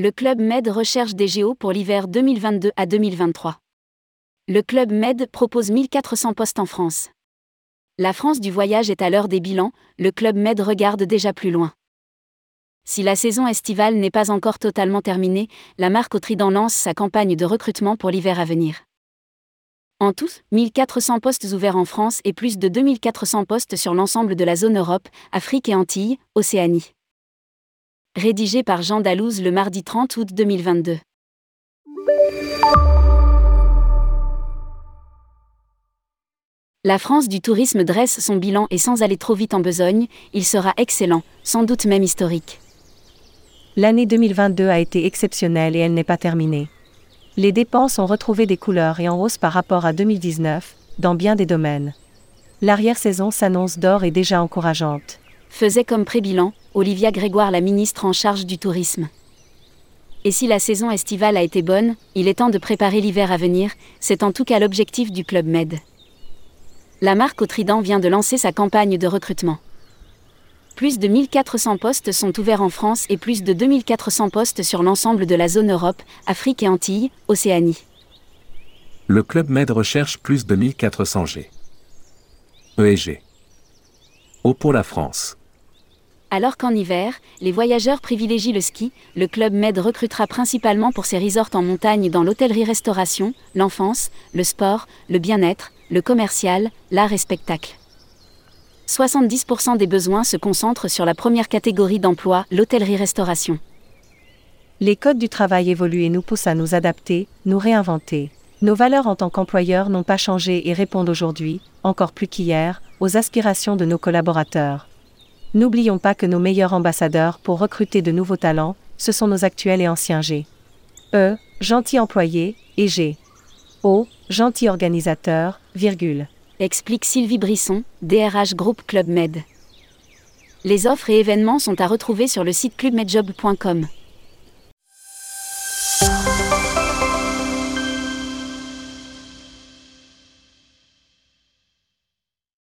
Le Club Med recherche des géos pour l'hiver 2022 à 2023. Le Club Med propose 1400 postes en France. La France du voyage est à l'heure des bilans, le Club Med regarde déjà plus loin. Si la saison estivale n'est pas encore totalement terminée, la marque au Trident lance sa campagne de recrutement pour l'hiver à venir. En tout, 1400 postes ouverts en France et plus de 2400 postes sur l'ensemble de la zone Europe, Afrique et Antilles, Océanie rédigé par Jean Dalouse le mardi 30 août 2022. La France du tourisme dresse son bilan et sans aller trop vite en besogne, il sera excellent, sans doute même historique. L'année 2022 a été exceptionnelle et elle n'est pas terminée. Les dépenses ont retrouvé des couleurs et en hausse par rapport à 2019, dans bien des domaines. L'arrière-saison s'annonce d'or et déjà encourageante. Faisait comme pré-bilan, Olivia Grégoire, la ministre en charge du tourisme. Et si la saison estivale a été bonne, il est temps de préparer l'hiver à venir, c'est en tout cas l'objectif du Club Med. La marque au Trident vient de lancer sa campagne de recrutement. Plus de 1400 postes sont ouverts en France et plus de 2400 postes sur l'ensemble de la zone Europe, Afrique et Antilles, Océanie. Le Club Med recherche plus de 1400 G. ESG. Au pour la France. Alors qu'en hiver, les voyageurs privilégient le ski, le Club Med recrutera principalement pour ses resorts en montagne dans l'hôtellerie-restauration, l'enfance, le sport, le bien-être, le commercial, l'art et spectacle. 70% des besoins se concentrent sur la première catégorie d'emploi, l'hôtellerie-restauration. Les codes du travail évoluent et nous poussent à nous adapter, nous réinventer. Nos valeurs en tant qu'employeurs n'ont pas changé et répondent aujourd'hui, encore plus qu'hier, aux aspirations de nos collaborateurs. N'oublions pas que nos meilleurs ambassadeurs pour recruter de nouveaux talents, ce sont nos actuels et anciens G. E, gentil employé, et G. O, gentil organisateur, virgule. Explique Sylvie Brisson, DRH Groupe Club Med. Les offres et événements sont à retrouver sur le site clubmedjob.com.